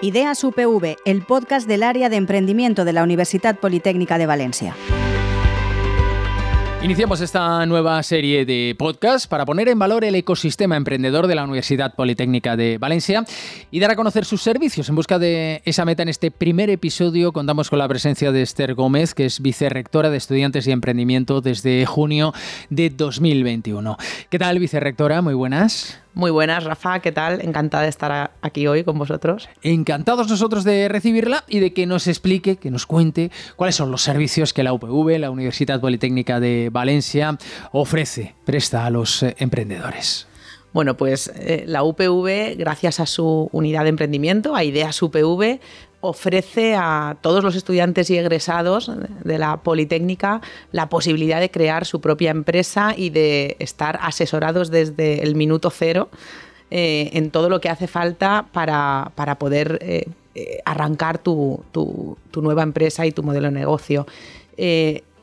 Ideas UPV, el podcast del área de emprendimiento de la Universidad Politécnica de Valencia. Iniciamos esta nueva serie de podcasts para poner en valor el ecosistema emprendedor de la Universidad Politécnica de Valencia y dar a conocer sus servicios. En busca de esa meta, en este primer episodio contamos con la presencia de Esther Gómez, que es vicerrectora de Estudiantes y Emprendimiento desde junio de 2021. ¿Qué tal, vicerrectora? Muy buenas. Muy buenas, Rafa, ¿qué tal? Encantada de estar aquí hoy con vosotros. Encantados nosotros de recibirla y de que nos explique, que nos cuente cuáles son los servicios que la UPV, la Universidad Politécnica de Valencia, ofrece, presta a los eh, emprendedores. Bueno, pues eh, la UPV, gracias a su unidad de emprendimiento, a Ideas UPV, ofrece a todos los estudiantes y egresados de la Politécnica la posibilidad de crear su propia empresa y de estar asesorados desde el minuto cero eh, en todo lo que hace falta para, poder eh, eh, arrancar tu, nueva empresa y tu modelo de negocio.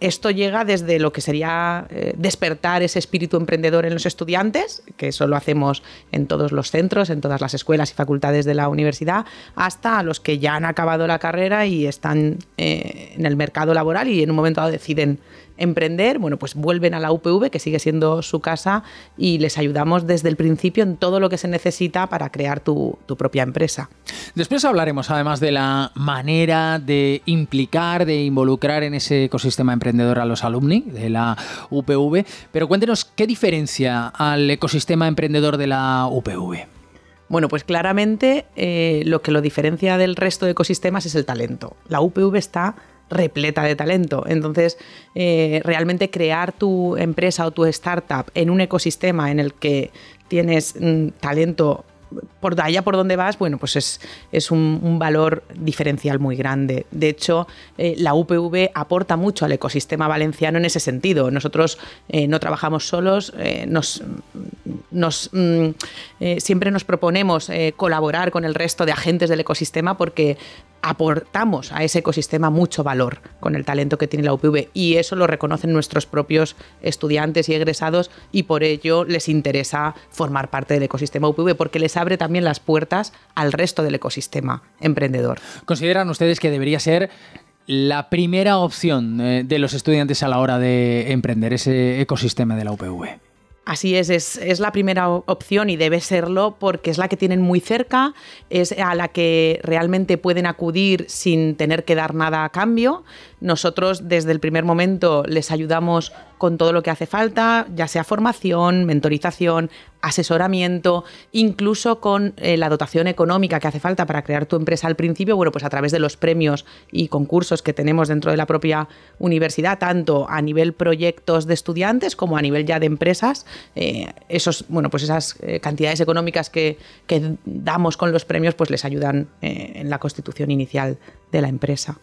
Esto llega desde lo que sería eh, despertar ese espíritu emprendedor en los estudiantes, que eso lo hacemos en todos los centros, en todas las escuelas y facultades de la universidad, hasta los que ya han acabado la carrera y están eh, en el mercado laboral y en un momento dado deciden emprender, bueno, pues vuelven a la UPV, que sigue siendo su casa, y les ayudamos desde el principio en todo lo que se necesita para crear tu, propia empresa. Después hablaremos además de la manera de implicar, de involucrar en ese ecosistema emprendedor a los alumni de la UPV, pero cuéntenos qué diferencia al ecosistema emprendedor de la UPV. Bueno, pues claramente eh, lo que lo diferencia del resto de ecosistemas es el talento. La UPV está repleta de talento. Entonces, eh, realmente crear tu empresa o tu startup en un ecosistema en el que tienes mm, talento por allá por donde vas, bueno, pues es, es un, valor diferencial muy grande. De hecho, eh, la UPV aporta mucho al ecosistema valenciano en ese sentido. Nosotros eh, no trabajamos solos, nos, mm, siempre nos proponemos colaborar con el resto de agentes del ecosistema porque aportamos a ese ecosistema mucho valor con el talento que tiene la UPV y eso lo reconocen nuestros propios estudiantes y egresados y por ello les interesa formar parte del ecosistema UPV porque les abre también las puertas al resto del ecosistema emprendedor. ¿Consideran ustedes que debería ser la primera opción eh, de los estudiantes a la hora de emprender ese ecosistema de la UPV? Así es, es, la primera opción y debe serlo porque es la que tienen muy cerca, es a la que realmente pueden acudir sin tener que dar nada a cambio. Nosotros desde el primer momento les ayudamos con todo lo que hace falta, ya sea formación, mentorización, asesoramiento, incluso con eh, la dotación económica que hace falta para crear tu empresa al principio, bueno, pues a través de los premios y concursos que tenemos dentro de la propia universidad, tanto a nivel proyectos de estudiantes como a nivel ya de empresas, eh, esos, bueno, pues esas eh, cantidades económicas que, que, damos con los premios, pues les ayudan en la constitución inicial de la empresa.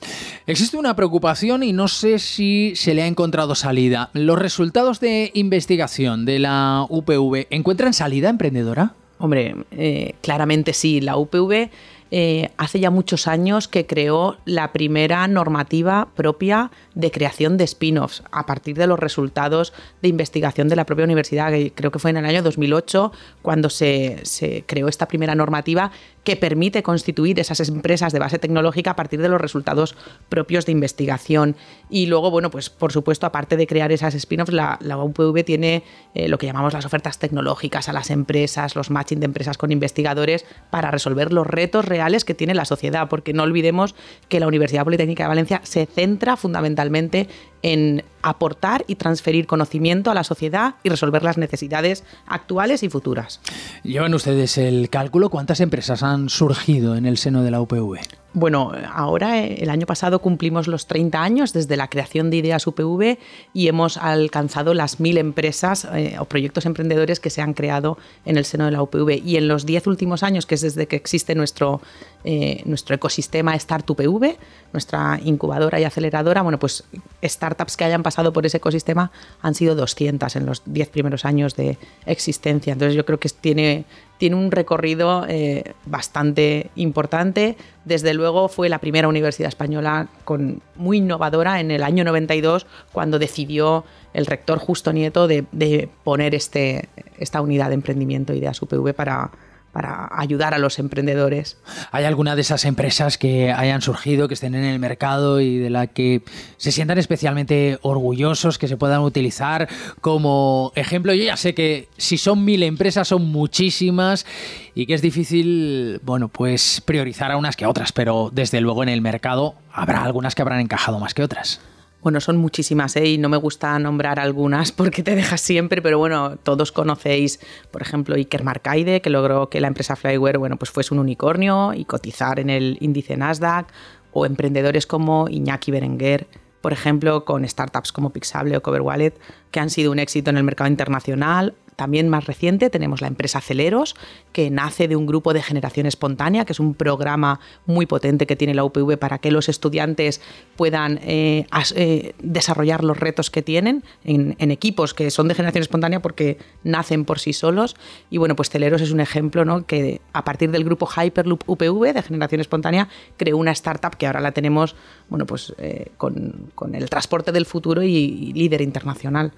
Existe una preocupación y no sé si se le ha encontrado salida. ¿Los resultados de investigación de la UPV encuentran salida emprendedora? Hombre, eh, claramente sí. La UPV eh, hace ya muchos años que creó la primera normativa propia de creación de spin-offs a partir de los resultados de investigación de la propia universidad, que creo que fue en el año 2008 cuando se, se creó esta primera normativa que permite constituir esas empresas de base tecnológica a partir de los resultados propios de investigación. Y luego, bueno, pues por supuesto, aparte de crear esas spin-offs, la, UPV tiene eh, lo que llamamos las ofertas tecnológicas a las empresas, los matching de empresas con investigadores para resolver los retos reales que tiene la sociedad, porque no olvidemos que la Universidad Politécnica de Valencia se centra fundamentalmente en aportar y transferir conocimiento a la sociedad y resolver las necesidades actuales y futuras. Llevan ustedes el cálculo, ¿cuántas empresas han surgido en el seno de la UPV? Bueno, ahora eh, el año pasado cumplimos los 30 años desde la creación de Ideas UPV y hemos alcanzado las mil empresas eh, o proyectos emprendedores que se han creado en el seno de la UPV. Y en los 10 últimos años, que es desde que existe nuestro, eh, nuestro ecosistema Startup UPV, nuestra incubadora y aceleradora, bueno, pues startups que hayan pasado por ese ecosistema han sido 200 en los 10 primeros años de existencia. Entonces yo creo que tiene tiene un recorrido eh, bastante importante. Desde luego fue la primera universidad española con, muy innovadora en el año 92 cuando decidió el rector Justo Nieto de, poner este, esta unidad de emprendimiento Ideas UPV para, para ayudar a los emprendedores. ¿Hay alguna de esas empresas que hayan surgido, que estén en el mercado y de la que se sientan especialmente orgullosos, que se puedan utilizar como ejemplo? Yo ya sé que si son mil empresas son muchísimas y que es difícil, bueno, pues priorizar a unas que a otras, pero desde luego en el mercado habrá algunas que habrán encajado más que otras. Bueno, son muchísimas ¿eh? y no me gusta nombrar algunas porque te dejas siempre, pero bueno, todos conocéis, por ejemplo, Iker Marcaide, que logró que la empresa Flyware bueno, pues fuese un unicornio y cotizar en el índice Nasdaq, o emprendedores como Iñaki Berenguer, por ejemplo, con startups como Pixable o Cover Wallet, que han sido un éxito en el mercado internacional también más reciente tenemos la empresa Celeros, que nace de un grupo de generación espontánea, que es un programa muy potente que tiene la UPV para que los estudiantes puedan eh, eh, desarrollar los retos que tienen en, equipos que son de generación espontánea porque nacen por sí solos. Y bueno, pues Celeros es un ejemplo ¿no? que a partir del grupo Hyperloop UPV de generación espontánea creó una startup que ahora la tenemos bueno, pues, eh, con, el transporte del futuro y líder internacional.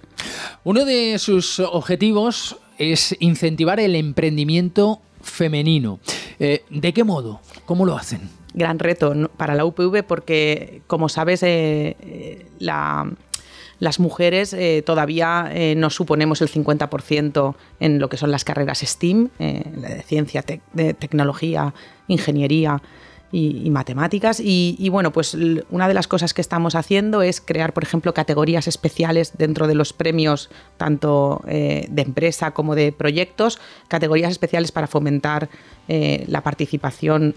Uno de sus objetivos es incentivar el emprendimiento femenino. Eh, ¿De qué modo? ¿Cómo lo hacen? Gran reto para la UPV porque, como sabes, eh, eh, las mujeres todavía no suponemos el 50% en lo que son las carreras STEAM, de ciencia, de tecnología, ingeniería y, matemáticas. Y, bueno, pues una de las cosas que estamos haciendo es crear, por ejemplo, categorías especiales dentro de los premios, tanto eh, de empresa como de proyectos, categorías especiales para fomentar eh, la participación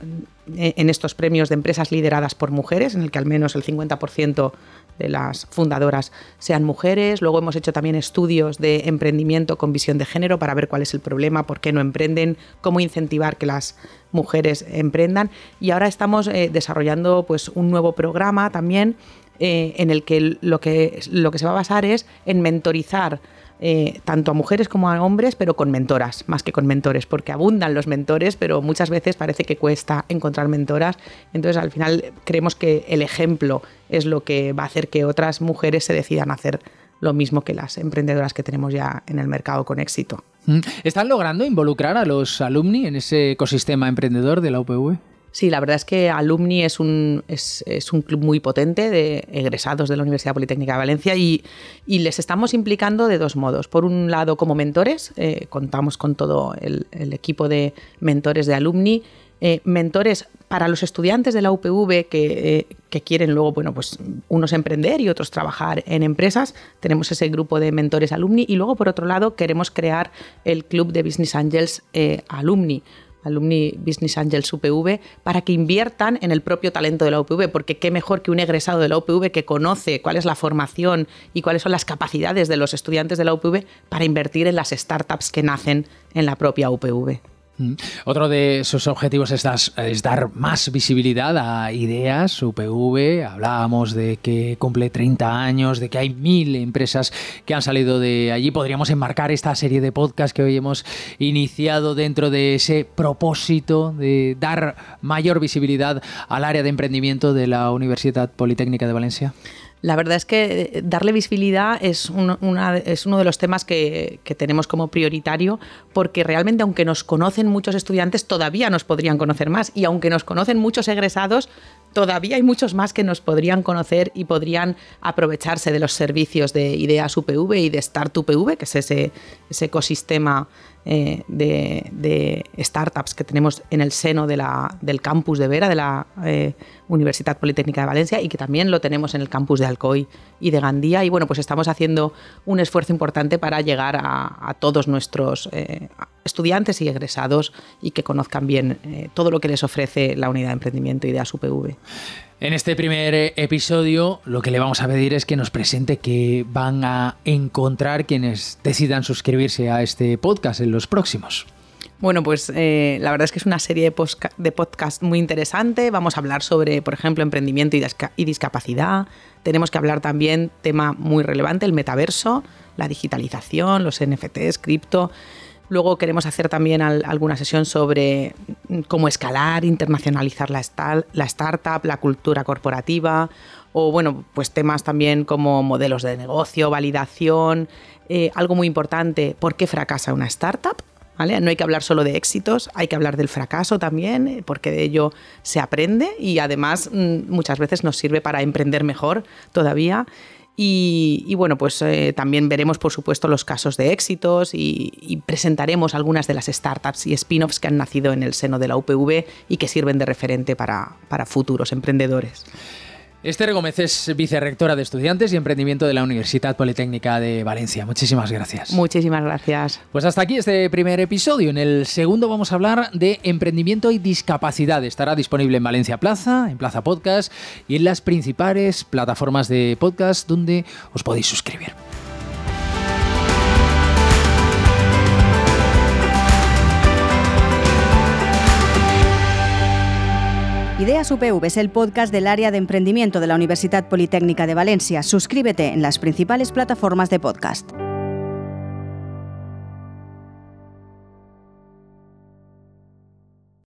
eh, en estos premios de empresas lideradas por mujeres, en el que al menos el 50% de las fundadoras sean mujeres. Luego hemos hecho también estudios de emprendimiento con visión de género para ver cuál es el problema, por qué no emprenden, cómo incentivar que las mujeres emprendan. Y ahora estamos eh, desarrollando pues, un nuevo programa también eh, en el que lo, que lo que se va a basar es en mentorizar eh, tanto a mujeres como a hombres, pero con mentoras, más que con mentores, porque abundan los mentores, pero muchas veces parece que cuesta encontrar mentoras. Entonces, al final, creemos que el ejemplo es lo que va a hacer que otras mujeres se decidan a hacer lo mismo que las emprendedoras que tenemos ya en el mercado con éxito. Mm. ¿Están logrando involucrar a los alumni en ese ecosistema emprendedor de la UPV? Sí, la verdad es que Alumni es un, es, un club muy potente de egresados de la Universidad Politécnica de Valencia y, les estamos implicando de dos modos. Por un lado, como mentores, eh, contamos con todo el, equipo de mentores de Alumni, eh, mentores para los estudiantes de la UPV que, eh, que, quieren luego, bueno, pues unos emprender y otros trabajar en empresas. Tenemos ese grupo de mentores alumni y luego, por otro lado, queremos crear el club de Business Angels Alumni Alumni Business Angels UPV, para que inviertan en el propio talento de la UPV, porque qué mejor que un egresado de la UPV que conoce cuál es la formación y cuáles son las capacidades de los estudiantes de la UPV para invertir en las startups que nacen en la propia UPV. Mm. Otro de sus objetivos es, dar más visibilidad a ideas, UPV. Hablábamos de que cumple 30 años, de que hay mil empresas que han salido de allí. Podríamos enmarcar esta serie de podcasts que hoy hemos iniciado dentro de ese propósito de dar mayor visibilidad al área de emprendimiento de la Universidad Politécnica de Valencia. La verdad es que eh, darle visibilidad es, es uno de los temas que, tenemos como prioritario, porque realmente aunque nos conocen muchos estudiantes, todavía nos podrían conocer más. Y aunque nos conocen muchos egresados, todavía hay muchos más que nos podrían conocer y podrían aprovecharse de los servicios de Ideas UPV y de Start UPV, que es ese, ese ecosistema eh, de, startups que tenemos en el seno del campus de Vera, de la eh, Universidad Politécnica de Valencia, y que también lo tenemos en el campus de Alcoy y de Gandía. Y bueno, pues estamos haciendo un esfuerzo importante para llegar a, todos nuestros eh, estudiantes y egresados y que conozcan bien todo lo que les ofrece la unidad de emprendimiento Ideas UPV. En este primer eh, episodio lo que le vamos a pedir es que nos presente que van a encontrar quienes decidan suscribirse a este podcast en los próximos. Bueno, pues eh, la verdad es que es una serie de, podcast muy interesante. Vamos a hablar sobre, por ejemplo, emprendimiento y, discapacidad. Tenemos que hablar también, tema muy relevante, el metaverso, la digitalización, los NFTs, cripto. Luego queremos hacer también alguna sesión sobre cómo escalar, internacionalizar la, startup, la cultura corporativa o bueno, pues temas también como modelos de negocio, validación, eh, algo muy importante, ¿por qué fracasa una startup? No hay que hablar solo de éxitos, hay que hablar del fracaso también, eh, porque de ello se aprende y además mm, muchas veces nos sirve para emprender mejor todavía. Y, bueno, pues eh, también veremos, por supuesto, los casos de éxitos y, presentaremos algunas de las startups y spin-offs que han nacido en el seno de la UPV y que sirven de referente para, para futuros emprendedores. Esther Gómez es vicerrectora de Estudiantes y Emprendimiento de la Universidad Politécnica de Valencia. Muchísimas gracias. Muchísimas gracias. Pues hasta aquí este primer episodio. En el segundo vamos a hablar de emprendimiento y discapacidad. Estará disponible en Valencia Plaza, en Plaza Podcast y en las principales plataformas de podcast donde os podéis suscribir. Ideas UPV es el podcast del área de emprendimiento de la Universidad Politécnica de Valencia. Suscríbete en las principales plataformas de podcast.